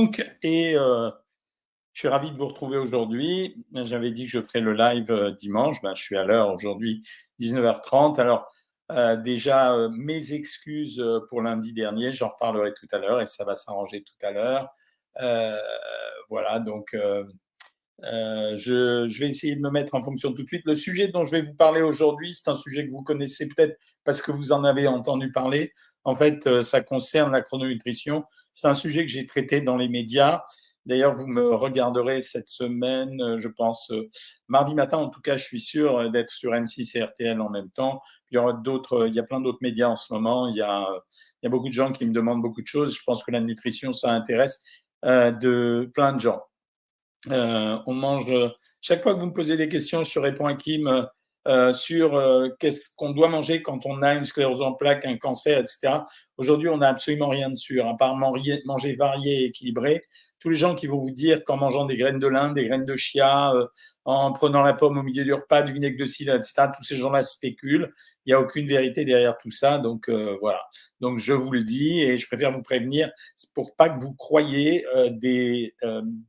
donc, et euh, je suis ravi de vous retrouver aujourd'hui. J'avais dit que je ferais le live euh, dimanche. Ben, je suis à l'heure aujourd'hui, 19h30. Alors, euh, déjà, mes excuses pour lundi dernier, j'en reparlerai tout à l'heure et ça va s'arranger tout à l'heure. voilà, donc je, vais essayer de me mettre en fonction tout de suite. Le sujet dont je vais vous parler aujourd'hui, c'est un sujet que vous connaissez peut-être parce que vous en avez entendu parler. En fait, ça concerne la chrononutrition. C'est un sujet que j'ai traité dans les médias. D'ailleurs, vous me regarderez cette semaine, euh, je pense, euh, mardi matin. En tout cas, je suis sûr euh, d'être sur M6 et RTL en même temps. Il y aura d'autres, il y a plein d'autres médias en ce moment. Il y a, il y a beaucoup de gens qui me demandent beaucoup de choses. Je pense que la nutrition, ça intéresse de plein de gens. on mange. Chaque fois que vous me posez des questions, je réponds à Kim euh, sur euh, qu'est-ce qu'on doit manger quand on a une sclérose en plaques, un cancer, etc. Aujourd'hui, on n'a absolument rien de sûr, à part manger varié et équilibré. Tous les gens qui vont vous dire qu'en mangeant des graines de lin, des graines de chia, euh, en prenant la pomme au milieu du repas, du vinaigre de cidre, etc., tous ces gens-là spéculent. Il n'y a aucune vérité derrière tout ça. Donc voilà. Donc je vous le dis et je préfère vous prévenir pour pas que vous croyiez des,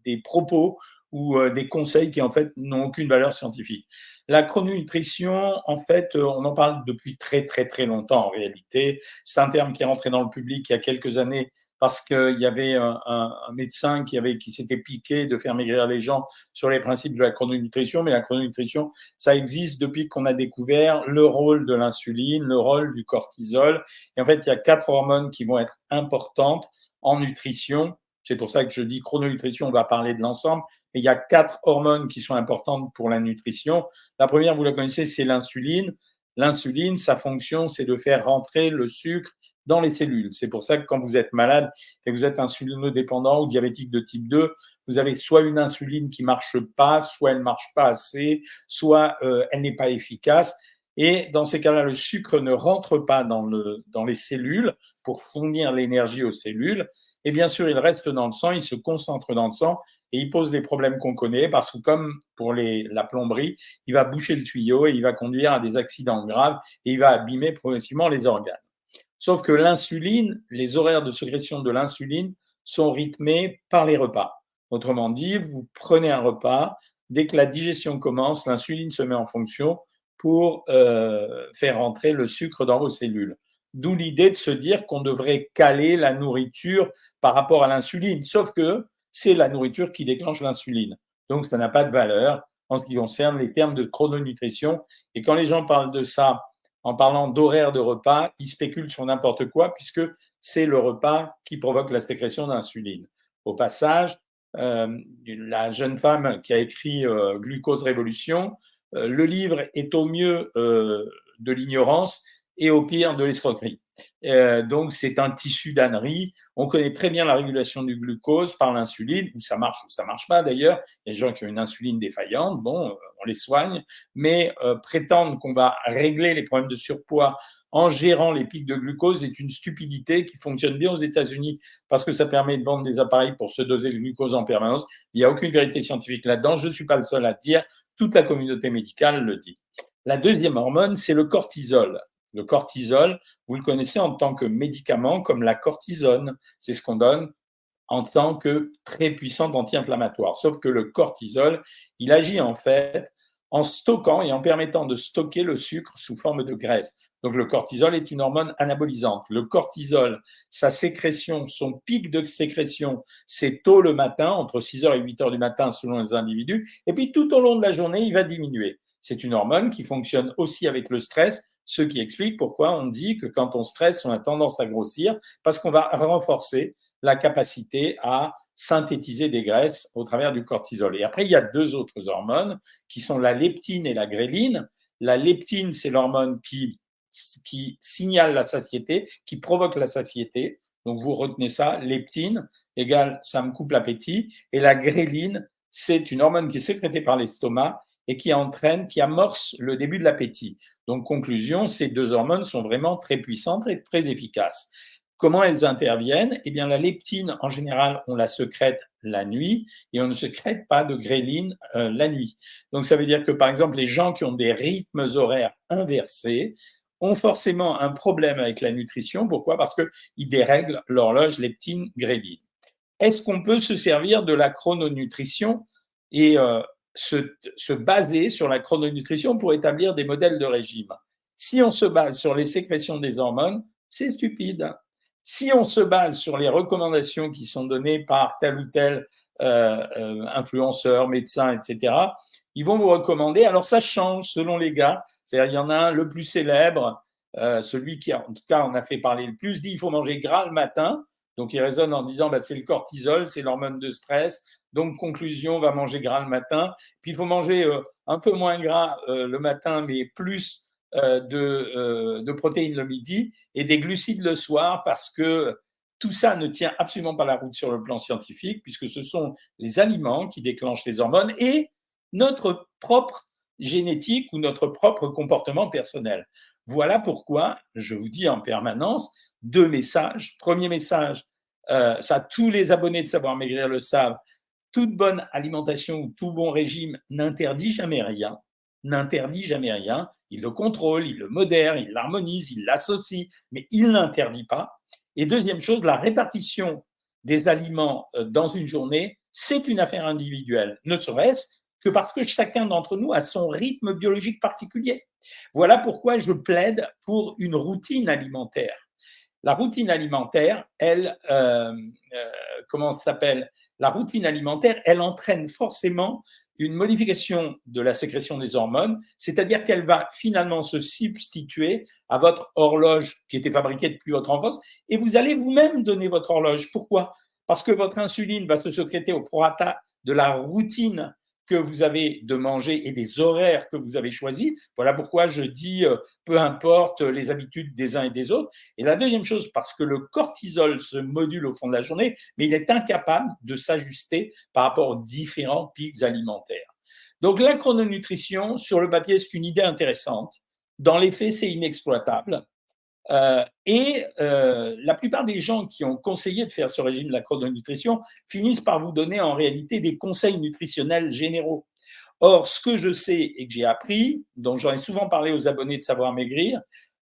des propos ou des conseils qui en fait n'ont aucune valeur scientifique. La chrononutrition, en fait, euh, on en parle depuis très très très longtemps en réalité. C'est un terme qui est rentré dans le public il y a quelques années parce qu'il y avait un, médecin qui, avait, qui s'était piqué de faire maigrir les gens sur les principes de la chrononutrition. Mais la chrononutrition, ça existe depuis qu'on a découvert le rôle de l'insuline, le rôle du cortisol. Et en fait, il y a quatre hormones qui vont être importantes en nutrition c'est pour ça que je dis chrononutrition, on va parler de l'ensemble. Il y a quatre hormones qui sont importantes pour la nutrition. La première, vous la connaissez, c'est l'insuline. L'insuline, sa fonction, c'est de faire rentrer le sucre dans les cellules. C'est pour ça que quand vous êtes malade et que vous êtes insulinodépendant ou diabétique de type 2, vous avez soit une insuline qui marche pas, soit elle marche pas assez, soit euh, elle n'est pas efficace. Et dans ces cas-là, le sucre ne rentre pas dans, le, dans les cellules pour fournir l'énergie aux cellules. Et bien sûr, il reste dans le sang, il se concentre dans le sang et il pose les problèmes qu'on connaît parce que comme pour les, la plomberie, il va boucher le tuyau et il va conduire à des accidents graves et il va abîmer progressivement les organes. Sauf que l'insuline, les horaires de sécrétion de l'insuline sont rythmés par les repas. Autrement dit, vous prenez un repas, dès que la digestion commence, l'insuline se met en fonction pour euh, faire entrer le sucre dans vos cellules. D'où l'idée de se dire qu'on devrait caler la nourriture par rapport à l'insuline. Sauf que c'est la nourriture qui déclenche l'insuline. Donc, ça n'a pas de valeur en ce qui concerne les termes de chrononutrition. Et quand les gens parlent de ça en parlant d'horaire de repas, ils spéculent sur n'importe quoi puisque c'est le repas qui provoque la sécrétion d'insuline. Au passage, euh, la jeune femme qui a écrit euh, Glucose Révolution, euh, le livre est au mieux de l'ignorance et au pire de l'escroquerie. Euh, donc c'est un tissu d'ânerie. On connaît très bien la régulation du glucose par l'insuline, où ça marche ou ça marche pas d'ailleurs. Il y gens qui ont une insuline défaillante, bon, on les soigne, mais euh, prétendre qu'on va régler les problèmes de surpoids en gérant les pics de glucose est une stupidité qui fonctionne bien aux États-Unis parce que ça permet de vendre des appareils pour se doser le glucose en permanence. Il n'y a aucune vérité scientifique là-dedans. Je ne suis pas le seul à dire. Toute la communauté médicale le dit. La deuxième hormone, c'est le cortisol. Le cortisol, vous le connaissez en tant que médicament comme la cortisone. C'est ce qu'on donne en tant que très puissant anti-inflammatoire. Sauf que le cortisol, il agit en fait en stockant et en permettant de stocker le sucre sous forme de graisse. Donc le cortisol est une hormone anabolisante. Le cortisol, sa sécrétion, son pic de sécrétion, c'est tôt le matin, entre 6h et 8h du matin selon les individus, et puis tout au long de la journée, il va diminuer. C'est une hormone qui fonctionne aussi avec le stress ce qui explique pourquoi on dit que quand on stresse, on a tendance à grossir, parce qu'on va renforcer la capacité à synthétiser des graisses au travers du cortisol. Et après, il y a deux autres hormones qui sont la leptine et la gréline. La leptine, c'est l'hormone qui, qui signale la satiété, qui provoque la satiété. Donc vous retenez ça, leptine égale ça me coupe l'appétit. Et la gréline, c'est une hormone qui est sécrétée par l'estomac et qui entraîne, qui amorce le début de l'appétit. Donc, conclusion, ces deux hormones sont vraiment très puissantes et très efficaces. Comment elles interviennent? Eh bien, la leptine, en général, on la secrète la nuit et on ne secrète pas de gréline euh, la nuit. Donc, ça veut dire que, par exemple, les gens qui ont des rythmes horaires inversés ont forcément un problème avec la nutrition. Pourquoi? Parce qu'ils dérèglent l'horloge leptine-gréline. est-ce qu'on peut se servir de la chrononutrition et euh, se, se, baser sur la chrononutrition pour établir des modèles de régime Si on se base sur les sécrétions des hormones, c'est stupide. Si on se base sur les recommandations qui sont données par tel ou tel euh, euh, influenceur, médecin, etc., ils vont vous recommander. Alors ça change selon les gars. C'est-à-dire, il y en a un, le plus célèbre, euh, celui qui, en tout cas, on a fait parler le plus, dit il faut manger gras le matin. Donc, il raisonne en disant bah, c'est le cortisol, c'est l'hormone de stress. Donc, conclusion, on va manger gras le matin. Puis, il faut manger euh, un peu moins gras euh, le matin, mais plus euh, de, de, protéines le midi et des glucides le soir parce que tout ça ne tient absolument pas la route sur le plan scientifique puisque ce sont les aliments qui déclenchent les hormones et notre propre génétique ou notre propre comportement personnel. Voilà pourquoi je vous dis en permanence deux messages. Premier message, euh, ça tous les abonnés de Savoir Maigrir le savent, toute bonne alimentation ou tout bon régime n'interdit jamais rien, n'interdit jamais rien. Il le contrôle, il le modère, il l'harmonise, il l'associe, mais il n'interdit pas. Et deuxième chose, la répartition des aliments euh, dans une journée, c'est une affaire individuelle, ne serait-ce que parce que chacun d'entre nous a son rythme biologique particulier. Voilà pourquoi je plaide pour une routine alimentaire. La routine alimentaire, elle, euh, euh, s'appelle? La routine alimentaire, elle entraîne forcément une modification de la sécrétion des hormones, c'est-à-dire qu'elle va finalement se substituer à votre horloge qui était fabriquée depuis votre enfance, et vous allez vous-même donner votre horloge. Pourquoi? Parce que votre insuline va se sécréter au prorata de la routine que vous avez de manger et des horaires que vous avez choisis. Voilà pourquoi je dis euh, peu importe les habitudes des uns et des autres. Et la deuxième chose, parce que le cortisol se module au fond de la journée, mais il est incapable de s'ajuster par rapport aux différents pics alimentaires. Donc la chrononutrition, sur le papier, c'est une idée intéressante. Dans les faits, c'est inexploitable. Euh, et euh, la plupart des gens qui ont conseillé de faire ce régime de la chrononutrition finissent par vous donner en réalité des conseils nutritionnels généraux. Or, ce que je sais et que j'ai appris, dont j'en ai souvent parlé aux abonnés de Savoir Maigrir,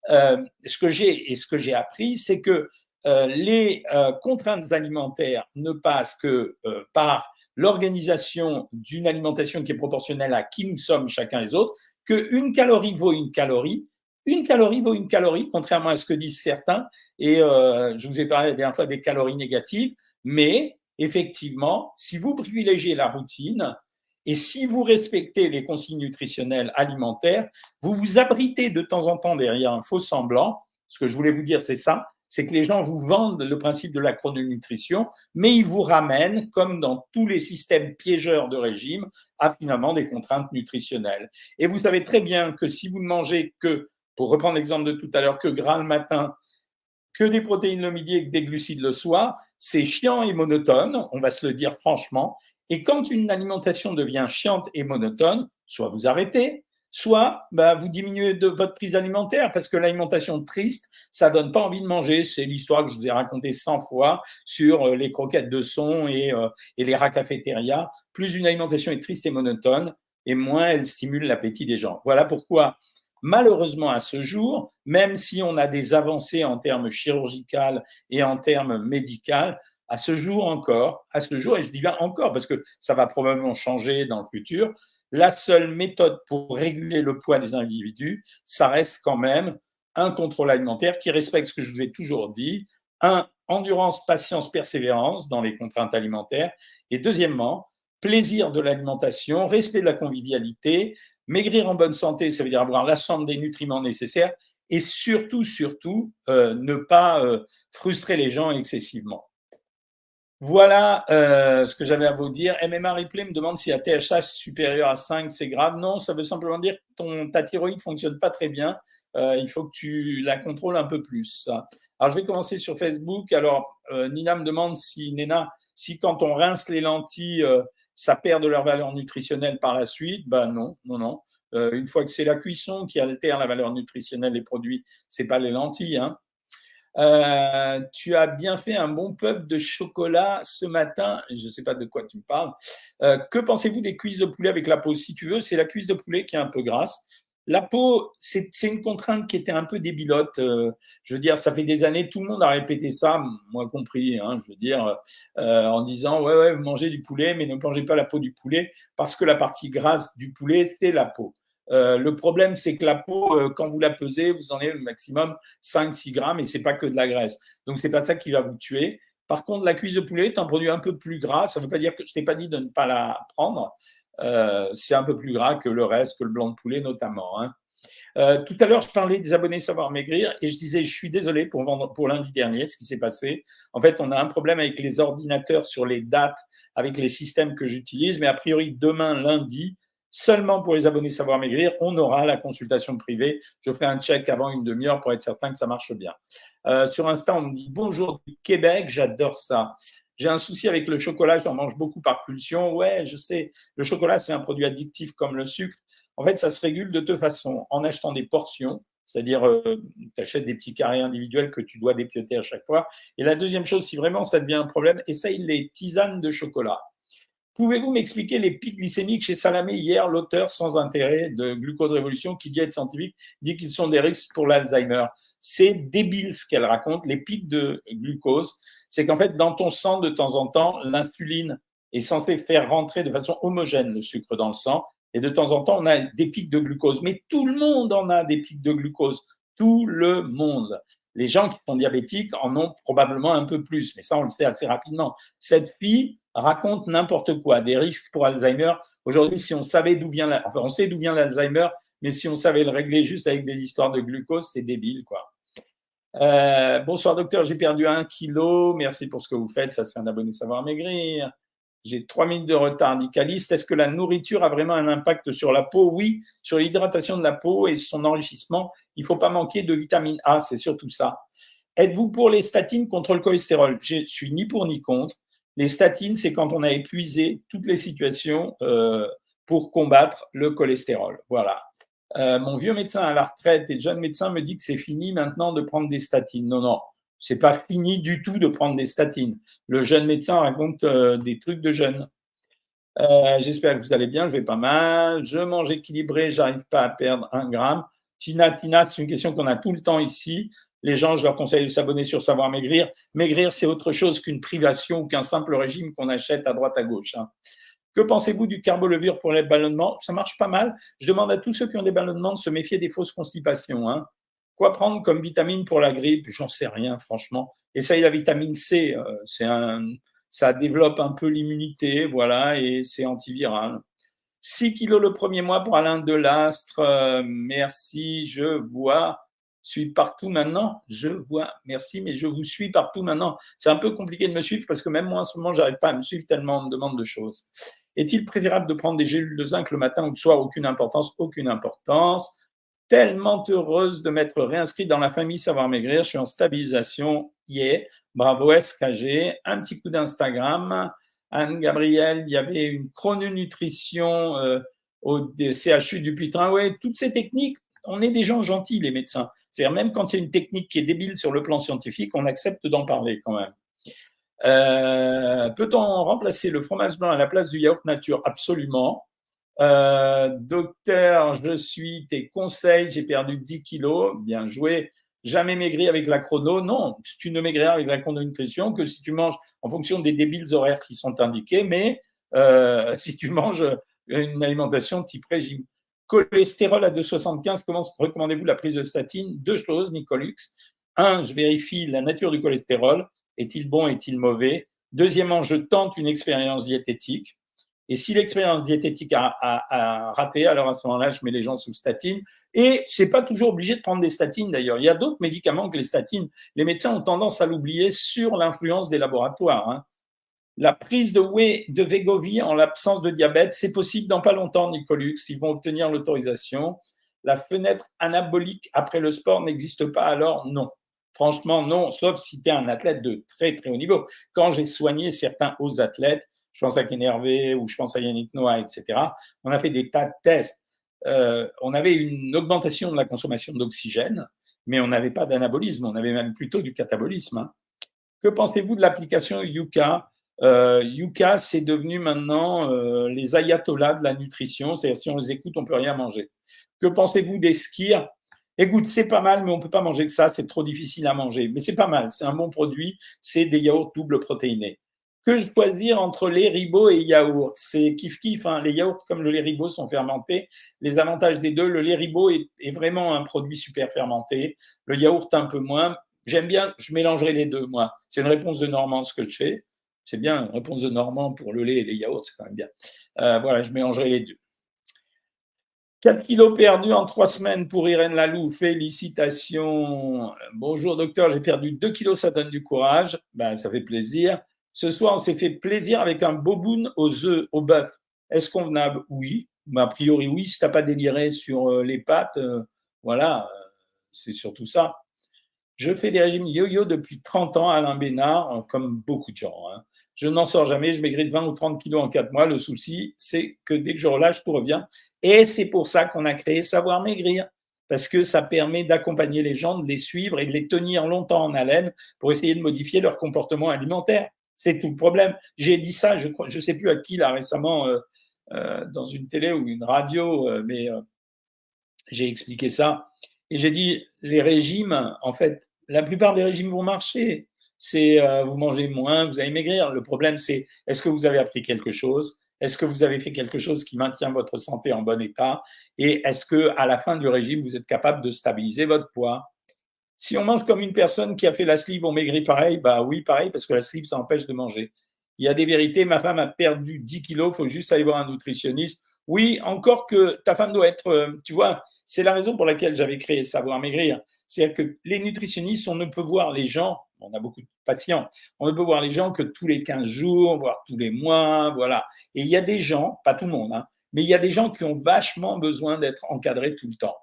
euh, ce que j'ai et ce que j'ai appris, c'est que les contraintes alimentaires ne passent que par l'organisation d'une alimentation qui est proportionnelle à qui nous sommes chacun les autres, qu'une calorie vaut une calorie, une calorie vaut une calorie, contrairement à ce que disent certains. Et euh, je vous ai parlé la dernière fois des calories négatives. Mais effectivement, si vous privilégiez la routine et si vous respectez les consignes nutritionnelles alimentaires, vous vous abritez de temps en temps derrière un faux semblant. Ce que je voulais vous dire, c'est ça c'est que les gens vous vendent le principe de la chrononutrition, mais ils vous ramènent, comme dans tous les systèmes piégeurs de régime, à finalement des contraintes nutritionnelles. Et vous savez très bien que si vous ne mangez que pour reprendre l'exemple de tout à l'heure, que gras le matin, que des protéines le midi et que des glucides le soir, c'est chiant et monotone, on va se le dire franchement. Et quand une alimentation devient chiante et monotone, soit vous arrêtez, soit bah, vous diminuez de votre prise alimentaire parce que l'alimentation triste, ça donne pas envie de manger. C'est l'histoire que je vous ai racontée 100 fois sur euh, les croquettes de son et, euh, et les rats cafétéria. Plus une alimentation est triste et monotone, et moins elle stimule l'appétit des gens. Voilà pourquoi Malheureusement, à ce jour, même si on a des avancées en termes chirurgicaux et en termes médicaux, à ce jour encore, à ce jour, et je dis bien encore parce que ça va probablement changer dans le futur, la seule méthode pour réguler le poids des individus, ça reste quand même un contrôle alimentaire qui respecte ce que je vous ai toujours dit, un, endurance, patience, persévérance dans les contraintes alimentaires, et deuxièmement, plaisir de l'alimentation, respect de la convivialité, Maigrir en bonne santé, ça veut dire avoir l'ensemble des nutriments nécessaires et surtout, surtout, euh, ne pas euh, frustrer les gens excessivement. Voilà euh, ce que j'avais à vous dire. MMA Replay me demande si la THH supérieur à 5, c'est grave. Non, ça veut simplement dire que ton, ta thyroïde fonctionne pas très bien. il faut que tu la contrôles un peu plus. Alors, je vais commencer sur Facebook. Alors, Nina me demande si, Nena, si quand on rince les lentilles, ça perd de leur valeur nutritionnelle par la suite? Ben non, non, non. Euh, une fois que c'est la cuisson qui altère la valeur nutritionnelle des produits, c'est pas les lentilles. Hein. Euh, tu as bien fait un bon pub de chocolat ce matin. Je ne sais pas de quoi tu me parles. Euh, que pensez-vous des cuisses de poulet avec la peau? Si tu veux, c'est la cuisse de poulet qui est un peu grasse. La peau, c'est une contrainte qui était un peu débilote. Euh, je veux dire, ça fait des années, tout le monde a répété ça, moi compris. Hein, je veux dire, euh, en disant ouais, ouais, mangez du poulet, mais ne plongez pas la peau du poulet parce que la partie grasse du poulet, c'est la peau. Euh, le problème, c'est que la peau, quand vous la pesez, vous en avez le maximum 5-6 grammes et c'est pas que de la graisse. Donc, c'est pas ça qui va vous tuer. Par contre, la cuisse de poulet est un produit un peu plus gras. Ça ne veut pas dire que je t'ai pas dit de ne pas la prendre. Euh, c'est un peu plus gras que le reste, que le blanc de poulet notamment. Hein. Euh, tout à l'heure, je parlais des abonnés Savoir Maigrir et je disais, je suis désolé pour, lundi dernier, ce qui s'est passé. En fait, on a un problème avec les ordinateurs sur les dates, avec les systèmes que j'utilise, mais a priori, demain, lundi, seulement pour les abonnés Savoir Maigrir, on aura la consultation privée. Je ferai un check avant une demi-heure pour être certain que ça marche bien. Euh, sur Insta, on me dit bonjour du Québec, j'adore ça. J'ai un souci avec le chocolat, j'en mange beaucoup par pulsion. Ouais, je sais, le chocolat, c'est un produit addictif comme le sucre. En fait, ça se régule de deux façons. En achetant des portions, c'est-à-dire euh, tu des petits carrés individuels que tu dois dépioter à chaque fois. Et la deuxième chose, si vraiment ça devient un problème, essaye les tisanes de chocolat. Pouvez-vous m'expliquer les pics glycémiques chez Salamé hier, l'auteur sans intérêt de Glucose Révolution, qui dit être scientifique, dit qu'ils sont des risques pour l'Alzheimer? C'est débile ce qu'elle raconte. Les pics de glucose, c'est qu'en fait, dans ton sang, de temps en temps, l'insuline est censée faire rentrer de façon homogène le sucre dans le sang. Et de temps en temps, on a des pics de glucose. Mais tout le monde en a des pics de glucose. Tout le monde. Les gens qui sont diabétiques en ont probablement un peu plus, mais ça, on le sait assez rapidement. Cette fille raconte n'importe quoi, des risques pour Alzheimer. Aujourd'hui, si on savait d'où vient, on sait d'où vient l'Alzheimer, mais si on savait le régler juste avec des histoires de glucose, c'est débile, quoi. Euh, bonsoir docteur, j'ai perdu un kilo. Merci pour ce que vous faites. Ça, c'est un abonné savoir maigrir. J'ai trois minutes de retard, dit Est-ce que la nourriture a vraiment un impact sur la peau? Oui, sur l'hydratation de la peau et son enrichissement. Il ne faut pas manquer de vitamine A, c'est surtout ça. Êtes-vous pour les statines contre le cholestérol? Je suis ni pour ni contre. Les statines, c'est quand on a épuisé toutes les situations euh, pour combattre le cholestérol. Voilà. Euh, mon vieux médecin à la retraite et le jeune médecin me dit que c'est fini maintenant de prendre des statines. Non, non, c'est pas fini du tout de prendre des statines. Le jeune médecin raconte euh, des trucs de jeunes. Euh, j'espère que vous allez bien, je vais pas mal. Je mange équilibré, j'arrive pas à perdre un gramme. Tina, Tina, c'est une question qu'on a tout le temps ici. Les gens, je leur conseille de s'abonner sur Savoir Maigrir. Maigrir, c'est autre chose qu'une privation ou qu'un simple régime qu'on achète à droite à gauche. Hein. Que pensez-vous du carbolevure pour les ballonnements? Ça marche pas mal. Je demande à tous ceux qui ont des ballonnements de se méfier des fausses constipations. Hein. Quoi prendre comme vitamine pour la grippe? J'en sais rien, franchement. Essaye la vitamine C. Euh, c'est un, ça développe un peu l'immunité, voilà, et c'est antiviral. 6 kilos le premier mois pour Alain Delastre. Euh, merci, je vois. Suis partout maintenant. Je vois. Merci, mais je vous suis partout maintenant. C'est un peu compliqué de me suivre parce que même moi en ce moment, j'arrive pas à me suivre tellement on me demande de choses. Est-il préférable de prendre des gélules de zinc le matin ou le soir? Aucune importance, aucune importance. Tellement heureuse de m'être réinscrite dans la famille Savoir Maigrir. Je suis en stabilisation. Yeah. Bravo SKG. Un petit coup d'Instagram. Anne-Gabrielle, il y avait une chrononutrition euh, au CHU du Putain. Toutes ces techniques, on est des gens gentils, les médecins. C'est-à-dire, même quand a une technique qui est débile sur le plan scientifique, on accepte d'en parler quand même. Euh, peut-on remplacer le fromage blanc à la place du yaourt nature? Absolument. Euh, docteur, je suis tes conseils, j'ai perdu 10 kilos, bien joué. Jamais maigri avec la chrono. Non, tu ne maigriras avec la chrononutrition que si tu manges en fonction des débiles horaires qui sont indiqués, mais euh, si tu manges une alimentation type régime. Cholestérol à 2,75, comment recommandez-vous la prise de statine? Deux choses, Nicolux. Un, je vérifie la nature du cholestérol. Est-il bon, est-il mauvais? Deuxièmement, je tente une expérience diététique. Et si l'expérience diététique a, raté, alors à ce moment-là, je mets les gens sous statine. Et c'est pas toujours obligé de prendre des statines d'ailleurs. Il y a d'autres médicaments que les statines. Les médecins ont tendance à l'oublier sur l'influence des laboratoires. Hein. La prise de whey de Vegovie en l'absence de diabète, c'est possible dans pas longtemps, Nicolux. Ils vont obtenir l'autorisation. La fenêtre anabolique après le sport n'existe pas, alors non. Franchement, non, sauf si tu es un athlète de très, très haut niveau. Quand j'ai soigné certains hauts athlètes, je pense à Kenervé ou je pense à Yannick Noah, etc., on a fait des tas de tests. Euh, on avait une augmentation de la consommation d'oxygène, mais on n'avait pas d'anabolisme, on avait même plutôt du catabolisme. Hein. Que pensez-vous de l'application Yuka? Euh, Yuka, c'est devenu maintenant euh, les ayatollahs de la nutrition. C'est-à-dire, si on les écoute, on peut rien manger. Que pensez-vous des skirs? Écoute, c'est pas mal, mais on peut pas manger que ça. C'est trop difficile à manger. Mais c'est pas mal. C'est un bon produit. C'est des yaourts double protéinés. Que choisir entre lait ribot et yaourt C'est kiff kiff. Hein. Les yaourts comme le lait ribot sont fermentés. Les avantages des deux, le lait ribot est, est vraiment un produit super fermenté. Le yaourt un peu moins. J'aime bien, je mélangerai les deux, moi. C'est une réponse de Normand ce que je fais. C'est bien, une réponse de Normand pour le lait et les yaourts, c'est quand même bien. Euh, voilà, je mélangerai les deux. 4 kilos perdus en 3 semaines pour Irène Lalou. Félicitations. Bonjour docteur, j'ai perdu 2 kilos, ça donne du courage. Ben, ça fait plaisir. Ce soir, on s'est fait plaisir avec un boboon aux œufs, au bœuf. Est-ce convenable? Oui. A priori, oui. Si tu n'as pas déliré sur euh, les pâtes, euh, voilà, c'est surtout ça. Je fais des régimes yo-yo depuis 30 ans, Alain Bénard, comme beaucoup de gens. Hein. Je n'en sors jamais, je maigris de 20 ou 30 kilos en 4 mois. Le souci, c'est que dès que je relâche, tout revient. Et c'est pour ça qu'on a créé Savoir Maigrir, parce que ça permet d'accompagner les gens, de les suivre et de les tenir longtemps en haleine pour essayer de modifier leur comportement alimentaire. C'est tout le problème. J'ai dit ça, je ne sais plus à qui là récemment, euh, euh, dans une télé ou une radio, euh, mais j'ai expliqué ça. Et j'ai dit, les régimes, en fait, la plupart des régimes vont marcher. C'est euh, vous mangez moins, vous allez maigrir. Le problème, c'est est-ce que vous avez appris quelque chose? Est-ce que vous avez fait quelque chose qui maintient votre santé en bon état? Et est-ce que à la fin du régime, vous êtes capable de stabiliser votre poids? Si on mange comme une personne qui a fait la sleeve, on maigrit pareil. Bah oui, pareil, parce que la sleeve, ça empêche de manger. Il y a des vérités. Ma femme a perdu 10 kilos. Il faut juste aller voir un nutritionniste. Oui, encore que ta femme doit être, euh, tu vois, c'est la raison pour laquelle j'avais créé Savoir Maigrir. C'est-à-dire que les nutritionnistes, on ne peut voir les gens, on a beaucoup de patients, on ne peut voir les gens que tous les 15 jours, voire tous les mois, voilà. Et il y a des gens, pas tout le monde, hein, mais il y a des gens qui ont vachement besoin d'être encadrés tout le temps.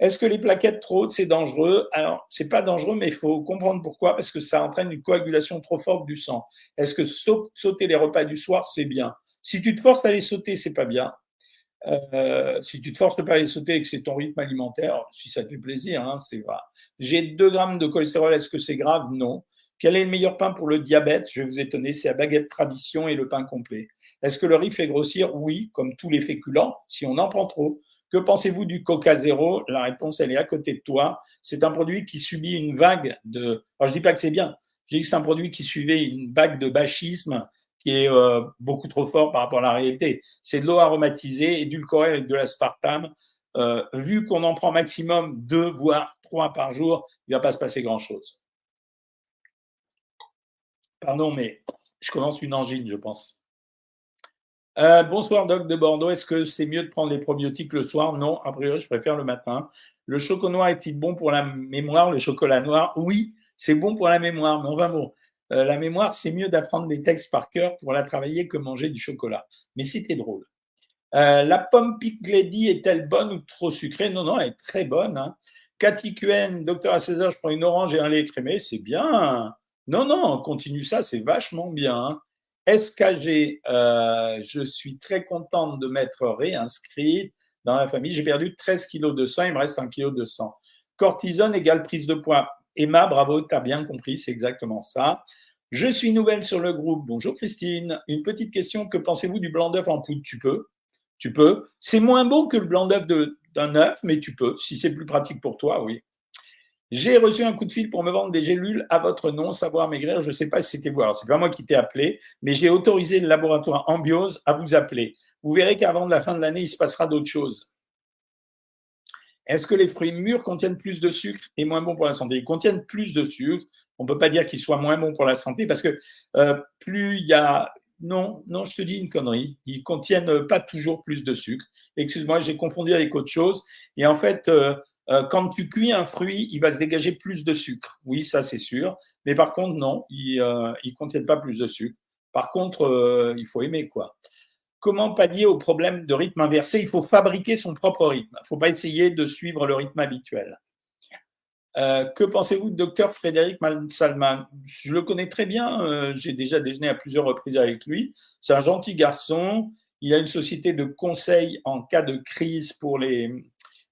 Est-ce que les plaquettes trop hautes, c'est dangereux? Alors, c'est pas dangereux, mais il faut comprendre pourquoi, parce que ça entraîne une coagulation trop forte du sang. Est-ce que sauter les repas du soir, c'est bien? Si tu te forces à les sauter, c'est pas bien. Euh, si tu te forces pas à les sauter et que c'est ton rythme alimentaire, si ça te fait plaisir, hein, c'est vrai. J'ai 2 grammes de cholestérol, est-ce que c'est grave? Non. Quel est le meilleur pain pour le diabète? Je vais vous étonner, c'est la baguette tradition et le pain complet. Est-ce que le riz fait grossir? Oui, comme tous les féculents, si on en prend trop. Que pensez-vous du Coca Zéro La réponse, elle est à côté de toi. C'est un produit qui subit une vague de. Alors, je dis pas que c'est bien. Je dis que c'est un produit qui suivait une vague de bachisme qui est euh, beaucoup trop fort par rapport à la réalité. C'est de l'eau aromatisée, édulcorée avec de l'aspartame. Euh, vu qu'on en prend maximum deux, voire trois par jour, il ne va pas se passer grand-chose. Pardon, mais je commence une angine, je pense. Euh, bonsoir, Doc de Bordeaux. Est-ce que c'est mieux de prendre les probiotiques le soir? Non, a priori, je préfère le matin. Le chocolat noir est-il bon pour la mémoire? Le chocolat noir, oui, c'est bon pour la mémoire, mais on va bon. Euh, la mémoire, c'est mieux d'apprendre des textes par cœur pour la travailler que manger du chocolat. Mais c'était drôle. Euh, la pomme Lady est-elle bonne ou trop sucrée? Non, non, elle est très bonne. Hein. Cathy docteur à 16h, je prends une orange et un lait crémé, c'est bien. Non, non, continue ça, c'est vachement bien. Hein. SKG, euh, je suis très contente de m'être réinscrite dans la famille. J'ai perdu 13 kilos de sang, il me reste un kilo de sang. Cortisone égale prise de poids. Emma, bravo, tu as bien compris, c'est exactement ça. Je suis nouvelle sur le groupe. Bonjour Christine. Une petite question. Que pensez-vous du blanc d'œuf en poudre? Tu peux. Tu peux. C'est moins bon que le blanc d'œuf d'un œuf, mais tu peux. Si c'est plus pratique pour toi, oui. J'ai reçu un coup de fil pour me vendre des gélules à votre nom, savoir maigrir. Je ne sais pas si c'était vous. Alors, c'est pas moi qui t'ai appelé, mais j'ai autorisé le laboratoire Ambiose à vous appeler. Vous verrez qu'avant la fin de l'année, il se passera d'autres choses. Est-ce que les fruits mûrs contiennent plus de sucre et moins bons pour la santé? Ils contiennent plus de sucre. On ne peut pas dire qu'ils soient moins bons pour la santé parce que euh, plus il y a. Non, non, je te dis une connerie. Ils contiennent pas toujours plus de sucre. Excuse-moi, j'ai confondu avec autre chose. Et en fait, euh, euh, quand tu cuis un fruit, il va se dégager plus de sucre. Oui, ça c'est sûr. Mais par contre, non, ils ne contiennent pas plus de sucre. Par contre, il faut aimer quoi comment pallier au problème de rythme inversé Il faut fabriquer son propre rythme. Il ne faut pas essayer de suivre le rythme habituel. Euh, que pensez-vous de docteur Frédéric Salman Je le connais très bien. Euh, j'ai déjà déjeuné à plusieurs reprises avec lui. C'est un gentil garçon. Il a une société de conseil en cas de crise pour les,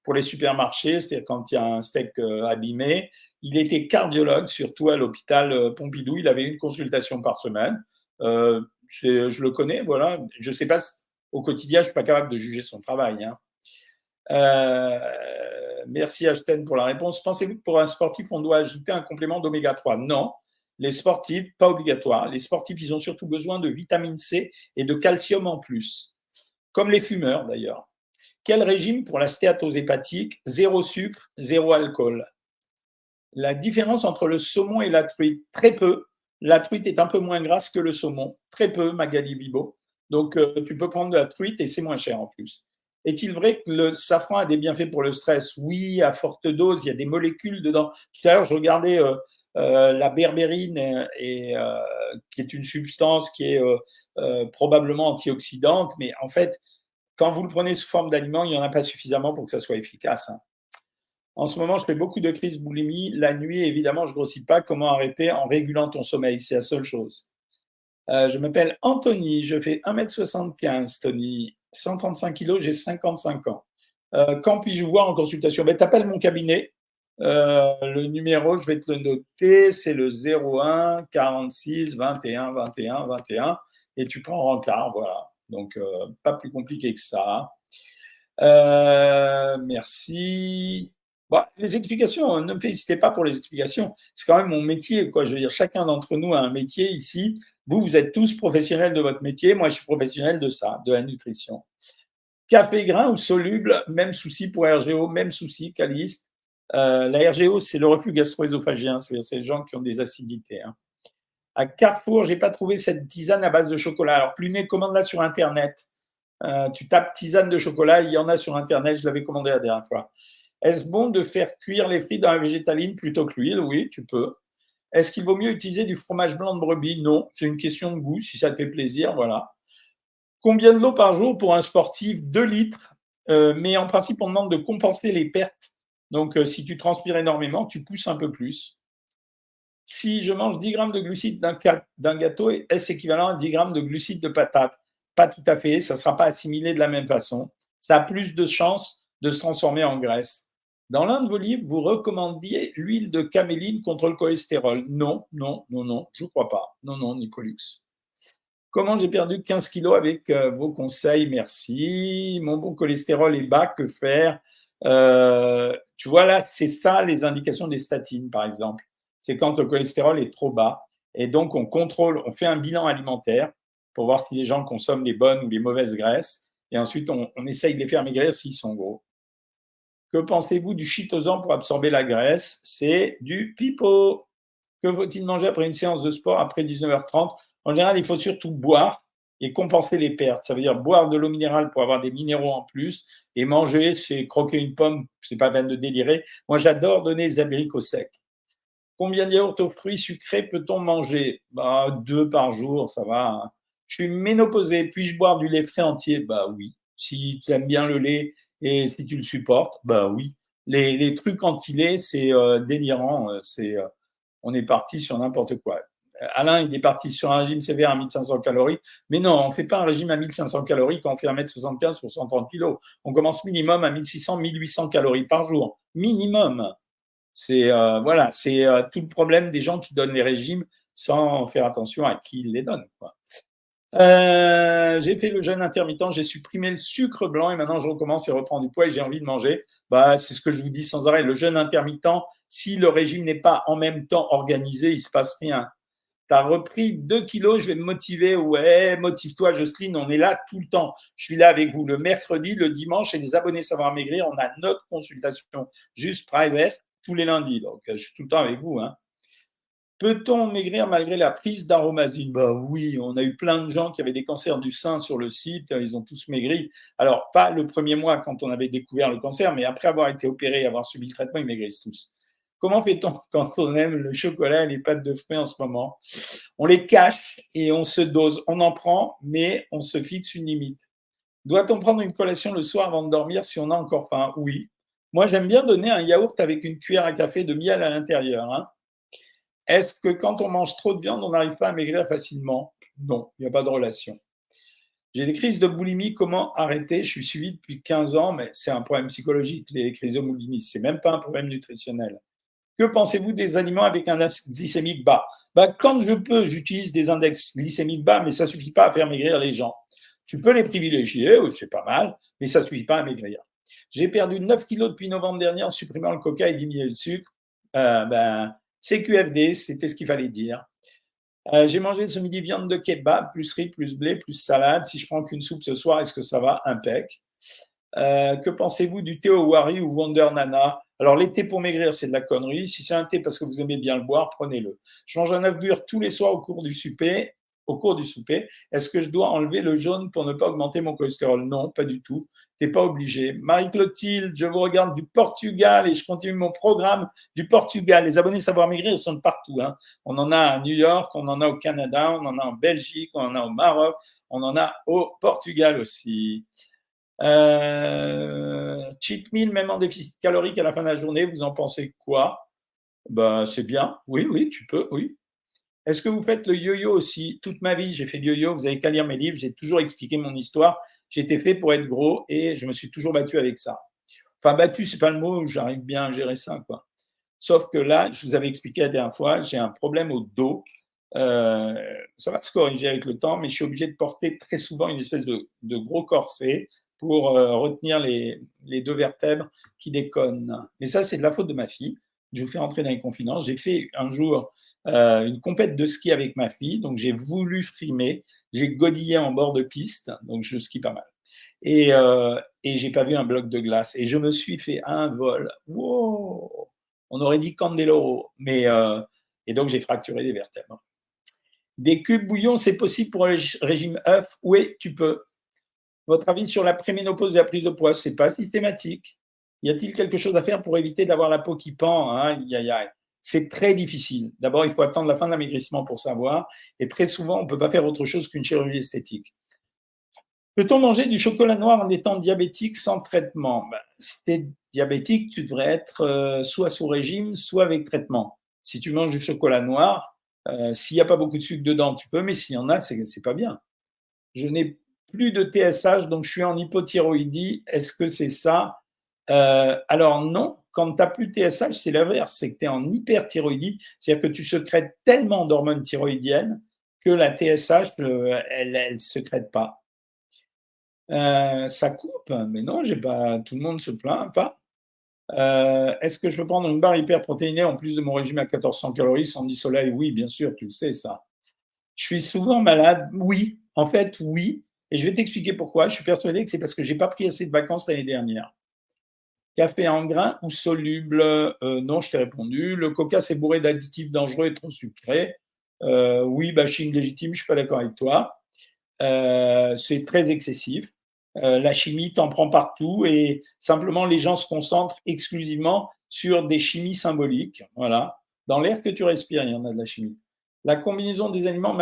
pour les supermarchés, c'est-à-dire quand il y a un steak euh, abîmé. Il était cardiologue, surtout à l'hôpital Pompidou. Il avait une consultation par semaine. Euh, je le connais, voilà. Je ne sais pas, au quotidien, je ne suis pas capable de juger son travail. Hein. Euh, merci Ashton pour la réponse. Pensez-vous que pour un sportif, on doit ajouter un complément d'oméga 3 Non. Les sportifs, pas obligatoire. Les sportifs, ils ont surtout besoin de vitamine C et de calcium en plus. Comme les fumeurs d'ailleurs. Quel régime pour la stéatose hépatique Zéro sucre, zéro alcool. La différence entre le saumon et la truite, très peu. La truite est un peu moins grasse que le saumon, très peu, Magali Vibo. Donc, euh, tu peux prendre de la truite et c'est moins cher en plus. Est-il vrai que le safran a des bienfaits pour le stress? Oui, à forte dose, il y a des molécules dedans. Tout à l'heure, je regardais euh, euh, la berbérine, et, qui est une substance qui est probablement antioxydante, mais en fait, quand vous le prenez sous forme d'aliment, il n'y en a pas suffisamment pour que ça soit efficace. Hein. En ce moment, je fais beaucoup de crises boulimie. La nuit, évidemment, je ne grossis pas. Comment arrêter en régulant ton sommeil? C'est la seule chose. Euh, je m'appelle Anthony, je fais 1m75, Tony, 135 kg, j'ai 55 ans. Euh, quand puis-je vous voir en consultation? Ben, T'appelles mon cabinet. Euh, le numéro, je vais te le noter, c'est le 01 46 21 21 21 et tu prends rencard, voilà. Donc, pas plus compliqué que ça. merci. Les explications, ne me félicitez pas pour les explications. C'est quand même mon métier, quoi. Je veux dire, chacun d'entre nous a un métier ici. Vous, vous êtes tous professionnels de votre métier. Moi, je suis professionnel de ça, de la nutrition. Café grain ou soluble, même souci pour RGO, même souci, Caliste. Euh, la RGO, c'est le reflux gastro-œsophagien, c'est les gens qui ont des acidités. Hein. À Carrefour, j'ai pas trouvé cette tisane à base de chocolat. Alors, Plumet, commande-la sur Internet. Euh, tu tapes tisane de chocolat, il y en a sur Internet, je l'avais commandé la dernière fois. Est-ce bon de faire cuire les frites dans la végétaline plutôt que l'huile? Oui, tu peux. Est-ce qu'il vaut mieux utiliser du fromage blanc de brebis? Non, c'est une question de goût, si ça te fait plaisir, voilà. Combien de l'eau par jour pour un sportif? 2 litres, euh, mais en principe, on demande de compenser les pertes. Donc, euh, si tu transpires énormément, tu pousses un peu plus. Si je mange 10 grammes de glucides d'un gâteau, est-ce équivalent à 10 grammes de glucides de patate? Pas tout à fait, ça ne sera pas assimilé de la même façon. Ça a plus de chances de se transformer en graisse. Dans l'un de vos livres, vous recommandiez l'huile de caméline contre le cholestérol. Non, non, non, non, je ne crois pas. Non, non, Nicolux. Comment j'ai perdu 15 kilos avec euh, vos conseils Merci. Mon bon cholestérol est bas, que faire? Euh, Tu vois là, c'est ça les indications des statines, par exemple. C'est quand le cholestérol est trop bas. Et donc, on contrôle, on fait un bilan alimentaire pour voir si les gens consomment les bonnes ou les mauvaises graisses. Et ensuite, on, on essaye de les faire maigrir s'ils sont gros. Que pensez-vous du chitosan pour absorber la graisse? C'est du pipeau. Que faut-il manger après une séance de sport après 19h30 En général, il faut surtout boire et compenser les pertes. Ça veut dire boire de l'eau minérale pour avoir des minéraux en plus et manger, c'est croquer une pomme, c'est pas peine de délirer. Moi, j'adore donner des abricots secs. Combien de yaourts aux fruits sucrés peut-on manger? Bah, Deux par jour, ça va. Hein. Je suis ménopausé, puis-je boire du lait frais entier? Bah oui. Si tu aimes bien le lait et si tu le supportes, bah oui. Les, les trucs anti-lait, c'est euh, délirant. Euh, c'est, euh, on est parti sur n'importe quoi. Alain, il est parti sur un régime sévère à 1500 calories. Mais non, on ne fait pas un régime à 1500 calories quand on fait 1m75 pour 130 kg. On commence minimum à 1600, 1800 calories par jour. Minimum. C'est voilà, c'est tout le problème des gens qui donnent les régimes sans faire attention à qui ils les donnent. Quoi. Euh, j'ai fait le jeûne intermittent, j'ai supprimé le sucre blanc et maintenant je recommence et reprends du poids et j'ai envie de manger. Bah, c'est ce que je vous dis sans arrêt. Le jeûne intermittent, si le régime n'est pas en même temps organisé, il se passe rien. Tu as repris 2 kilos, je vais me motiver. Ouais, motive-toi, Jocelyne, on est là tout le temps. Je suis là avec vous le mercredi, le dimanche et les abonnés Savoir Maigrir. On a notre consultation juste private tous les lundis. Donc, je suis tout le temps avec vous. Hein. Peut-on maigrir malgré la prise d'aromazine Bah oui, on a eu plein de gens qui avaient des cancers du sein sur le site, ils ont tous maigri. Alors, pas le premier mois quand on avait découvert le cancer, mais après avoir été opéré et avoir subi le traitement, ils maigrissent tous. Comment fait-on quand on aime le chocolat et les pâtes de fruits en ce moment? On les cache et on se dose. On en prend, mais on se fixe une limite. Doit-on prendre une collation le soir avant de dormir si on a encore faim? Oui. Moi, j'aime bien donner un yaourt avec une cuillère à café de miel à l'intérieur. Hein. Est-ce que quand on mange trop de viande, on n'arrive pas à maigrir facilement? Non, il n'y a pas de relation. J'ai des crises de boulimie, comment arrêter? Je suis suivi depuis 15 ans, mais c'est un problème psychologique, les crises de boulimie. Ce n'est même pas un problème nutritionnel. Que pensez-vous des aliments avec un index glycémique bas? Bah, Quand je peux, j'utilise des index glycémiques bas, mais ça ne suffit pas à faire maigrir les gens. Tu peux les privilégier, c'est pas mal, mais ça ne suffit pas à maigrir. J'ai perdu 9 kilos depuis novembre dernier en supprimant le coca et diminuant le sucre. Euh, ben, CQFD, c'était ce qu'il fallait dire. Euh, j'ai mangé ce midi viande de kebab, plus riz, plus blé, plus salade. Si je prends qu'une soupe ce soir, est-ce que ça va? Impec. Euh, que pensez-vous du thé au wari ou Wonder Nana? Alors, les pour maigrir, c'est de la connerie. Si c'est un thé parce que vous aimez bien le boire, prenez-le. Je mange un œuf dur tous les soirs au cours du souper. Au cours du souper, est-ce que je dois enlever le jaune pour ne pas augmenter mon cholestérol? Non, pas du tout. Tu n'es pas obligé. Marie-Clotilde, je vous regarde du Portugal et je continue mon programme du Portugal. Les abonnés Savoir Maigrir, ils sont partout. Hein. On en a à New York, on en a au Canada, on en a en Belgique, on en a au Maroc, on en a au Portugal aussi. Euh, cheat meal, même en déficit calorique à la fin de la journée, vous en pensez quoi? Ben, C'est bien. Oui, oui, tu peux, oui. Est-ce que vous faites le yo-yo aussi? Toute ma vie, j'ai fait du yo-yo. Vous avez qu'à lire mes livres. J'ai toujours expliqué mon histoire. J'étais fait pour être gros et je me suis toujours battu avec ça. Enfin, battu, c'est pas le mot. J'arrive bien à gérer ça. Sauf que là, je vous avais expliqué la dernière fois, j'ai un problème au dos. Euh, ça va se corriger avec le temps, mais je suis obligé de porter très souvent une espèce de, gros corset pour euh, retenir les, deux vertèbres qui déconnent. Mais ça, c'est de la faute de ma fille. Je vous fais entrer dans les confidences. J'ai fait un jour euh, une compète de ski avec ma fille, donc j'ai voulu frimer. J'ai godillé en bord de piste, donc je skie pas mal. Et, euh, et j'ai pas vu un bloc de glace. Et je me suis fait un vol. Wow On aurait dit Candeloro. Mais, euh, et donc j'ai fracturé des vertèbres. Des cubes bouillon, c'est possible pour le régime œuf? Oui, tu peux. Votre avis sur la préménopause et la prise de poids, c'est pas systématique. Y a-t-il quelque chose à faire pour éviter d'avoir la peau qui pend hein? C'est très difficile. D'abord, il faut attendre la fin de l'amaigrissement pour savoir. Et très souvent, on ne peut pas faire autre chose qu'une chirurgie esthétique. Peut-on manger du chocolat noir en étant diabétique sans traitement? Ben, Si tu es diabétique, tu devrais être euh, soit sous régime, soit avec traitement. Si tu manges du chocolat noir, euh, s'il n'y a pas beaucoup de sucre dedans, tu peux, mais s'il y en a, c'est pas bien. Je n'ai plus de TSH, donc je suis en hypothyroïdie. Est-ce que c'est ça? Euh, Alors non, quand tu n'as plus TSH, c'est l'inverse, c'est que tu es en hyperthyroïdie, c'est-à-dire que tu secrètes tellement d'hormones thyroïdiennes que la TSH, euh, elle ne secrète pas. Euh, ça coupe, mais non, j'ai pas. Tout le monde se plaint pas. Est-ce que je peux prendre une barre hyperprotéinée en plus de mon régime à 1400 calories sans soleil Oui, bien sûr, tu le sais ça. Je suis souvent malade? Oui, en fait, oui. Et je vais t'expliquer pourquoi. Je suis persuadé que c'est parce que j'ai pas pris assez de vacances l'année dernière. Café en grains ou soluble? Euh, Non, je t'ai répondu. Le coca, c'est bourré d'additifs dangereux et trop sucré. Euh, oui, bashing légitime, je suis pas d'accord avec toi. Euh, c'est très excessif. la chimie t'en prend partout et simplement les gens se concentrent exclusivement sur des chimies symboliques. Voilà. Dans l'air que tu respires, il y en a de la chimie. La combinaison des aliments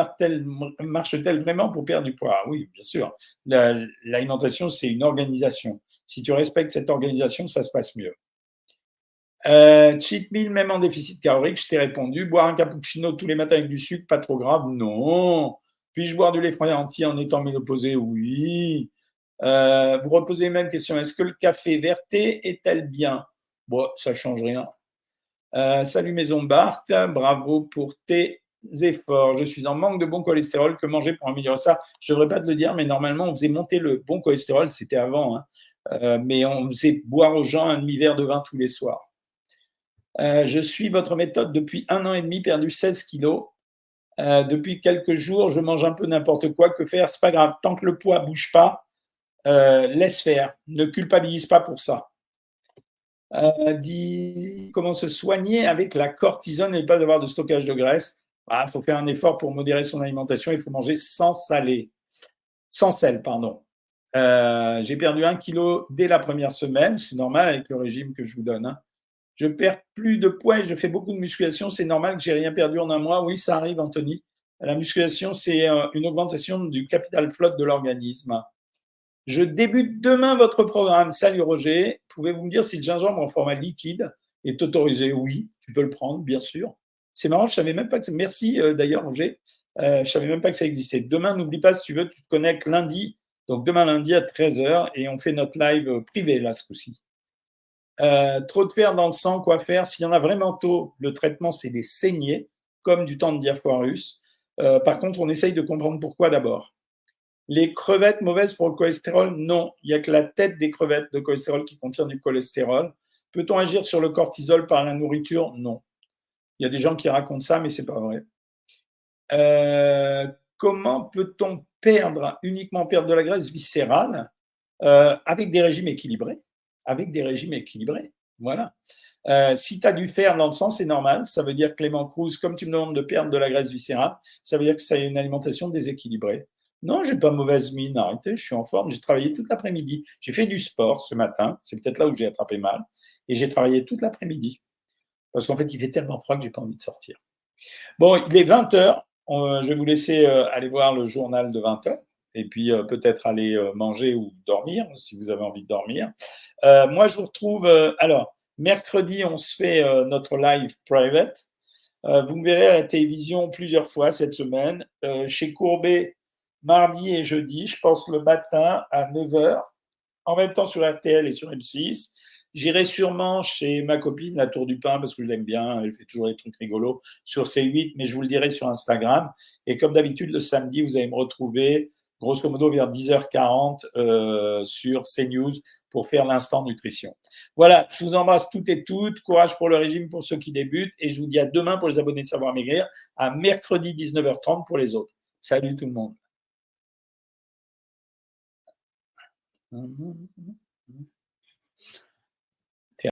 marche-t-elle vraiment pour perdre du poids? Oui, bien sûr. L'alimentation, c'est une organisation. Si tu respectes cette organisation, ça se passe mieux. Euh, cheat meal, même en déficit calorique, je t'ai répondu. Boire un cappuccino tous les matins avec du sucre, pas trop grave Non. Puis-je boire du lait entier en étant ménopausé? Oui. Euh, vous reposez même question. Est-ce que le café verté est-elle bien? Bon, ça change rien. Euh, salut Maison Barthes, bravo pour tes efforts. Je suis en manque de bon cholestérol. Que manger pour améliorer ça? Je ne devrais pas te le dire, mais normalement, on faisait monter le bon cholestérol, c'était avant. Hein. Euh, mais on faisait boire aux gens un demi-verre de vin tous les soirs. Euh, je suis votre méthode depuis un an et demi, perdu 16 kilos. Euh, depuis quelques jours, je mange un peu n'importe quoi. Que faire? C'est pas grave. Tant que le poids bouge pas, laisse faire. Ne culpabilise pas pour ça. comment se soigner avec la cortisone et pas avoir de stockage de graisse. Il ah, faut faire un effort pour modérer son alimentation. Il faut manger sans sans sel, pardon. Euh, j'ai perdu un kilo dès la première semaine. C'est normal avec le régime que je vous donne. Hein. Je perds plus de poids et je fais beaucoup de musculation. C'est normal que j'ai rien perdu en un mois. Oui, ça arrive, Anthony. La musculation, c'est euh, une augmentation du capital flotte de l'organisme. Je débute demain votre programme. Salut Roger. Pouvez-vous me dire si le gingembre en format liquide est autorisé? Oui, tu peux le prendre, bien sûr. C'est marrant, je savais même pas que. Merci euh, d'ailleurs, Roger. Euh, je savais même pas que ça existait. Demain, n'oublie pas, si tu veux, tu te connectes lundi. Donc demain lundi à 13h et on fait notre live privé là ce coup-ci. Euh, trop de fer dans le sang, quoi faire? S'il y en a vraiment tôt, le traitement, c'est des saignées, comme du temps de diaphorus. Euh, par contre, on essaye de comprendre pourquoi d'abord. Les crevettes mauvaises pour le cholestérol? Non, il n'y a que la tête des crevettes de cholestérol qui contient du cholestérol. Peut-on agir sur le cortisol par la nourriture? Non. Il y a des gens qui racontent ça, mais c'est pas vrai. Euh, comment peut-on perdre, uniquement perdre de la graisse viscérale euh, avec des régimes équilibrés Avec des régimes équilibrés. Voilà. Euh, si tu as du fer dans le sang, c'est normal. Ça veut dire, Clément Cruz, comme tu me demandes de perdre de la graisse viscérale, ça veut dire que ça a une alimentation déséquilibrée. Non, j'ai pas mauvaise mine, arrêtez, je suis en forme. J'ai travaillé toute l'après-midi. J'ai fait du sport ce matin. C'est peut-être là où j'ai attrapé mal. Et j'ai travaillé toute l'après-midi. Parce qu'en fait, il fait tellement froid que j'ai pas envie de sortir. Bon, il est 20 heures. Je vais vous laisser euh, aller voir le journal de 20 heures et puis euh, peut-être aller manger ou dormir si vous avez envie de dormir. moi, je vous retrouve. alors, Mercredi, on se fait euh, notre live private. Euh, vous me verrez à la télévision plusieurs fois cette semaine. Euh, chez Courbet, mardi et jeudi, je pense le matin à 9h, en même temps sur RTL et sur M6. J'irai sûrement chez ma copine, la Tour du Pain, parce que je l'aime bien, elle fait toujours des trucs rigolos, sur C8, mais je vous le dirai sur Instagram. Et comme d'habitude, le samedi, vous allez me retrouver grosso modo vers 10h40 euh, sur CNews pour faire l'instant nutrition. Voilà, je vous embrasse toutes et toutes. Courage pour le régime pour ceux qui débutent. Et je vous dis à demain pour les abonnés de Savoir Maigrir, à mercredi 19h30 pour les autres. Salut tout le monde.